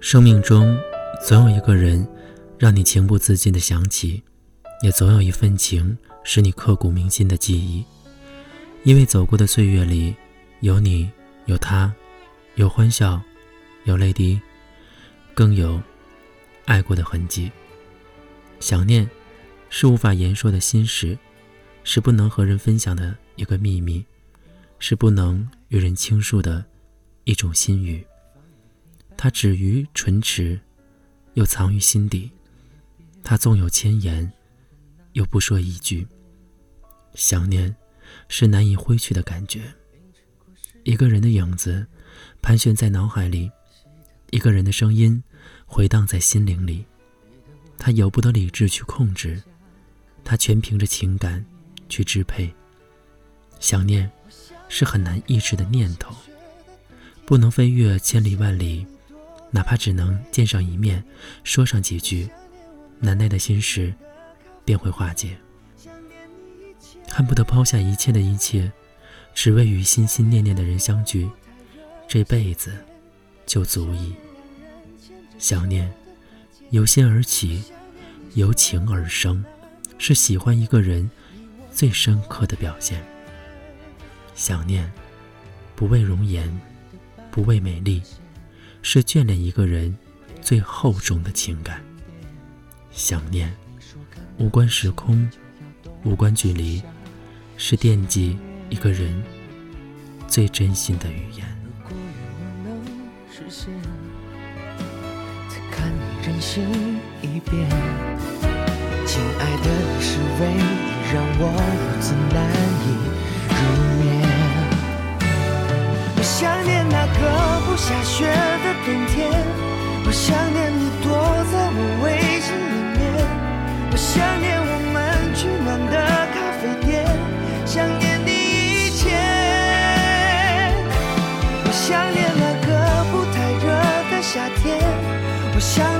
生命中总有一个人让你情不自禁的想起，也总有一份情使你刻骨铭心的记忆。因为走过的岁月里，有你，有他，有欢笑，有泪滴，更有爱过的痕迹。想念是无法言说的心事，是不能和人分享的一个秘密，是不能与人倾诉的一种心语。它止于唇齿，又藏于心底。它纵有千言，又不说一句。想念是难以挥去的感觉。一个人的影子盘旋在脑海里，一个人的声音回荡在心灵里。他由不得理智去控制，他全凭着情感去支配。想念是很难抑制的念头，不能飞越千里万里。哪怕只能见上一面，说上几句，难耐的心事便会化解。恨不得抛下一切的一切，只为与心心念念的人相聚，这辈子就足矣。想念由心而起，由情而生，是喜欢一个人最深刻的表现。想念不为容颜，不为美丽。是眷恋一个人最厚重的情感。想念无关时空，无关距离，是惦记一个人最真心的语言。再看你任性一遍，亲爱的，你是唯一让我如此难以入眠。我想念那个不下雪。冬天，我想念你躲在我围巾里面，我想念我们取暖的咖啡店，想念你一切。我想念那个不太热的夏天，我想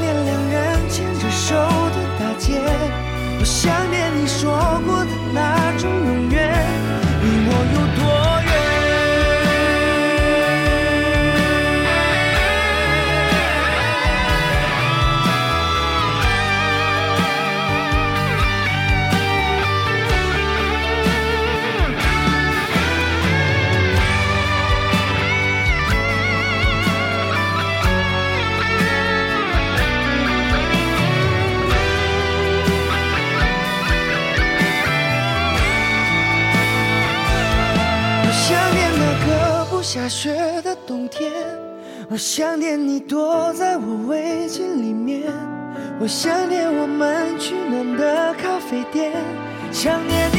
下雪的冬天，我想念你躲在我围巾里面，我想念我们取暖的咖啡店，想念你。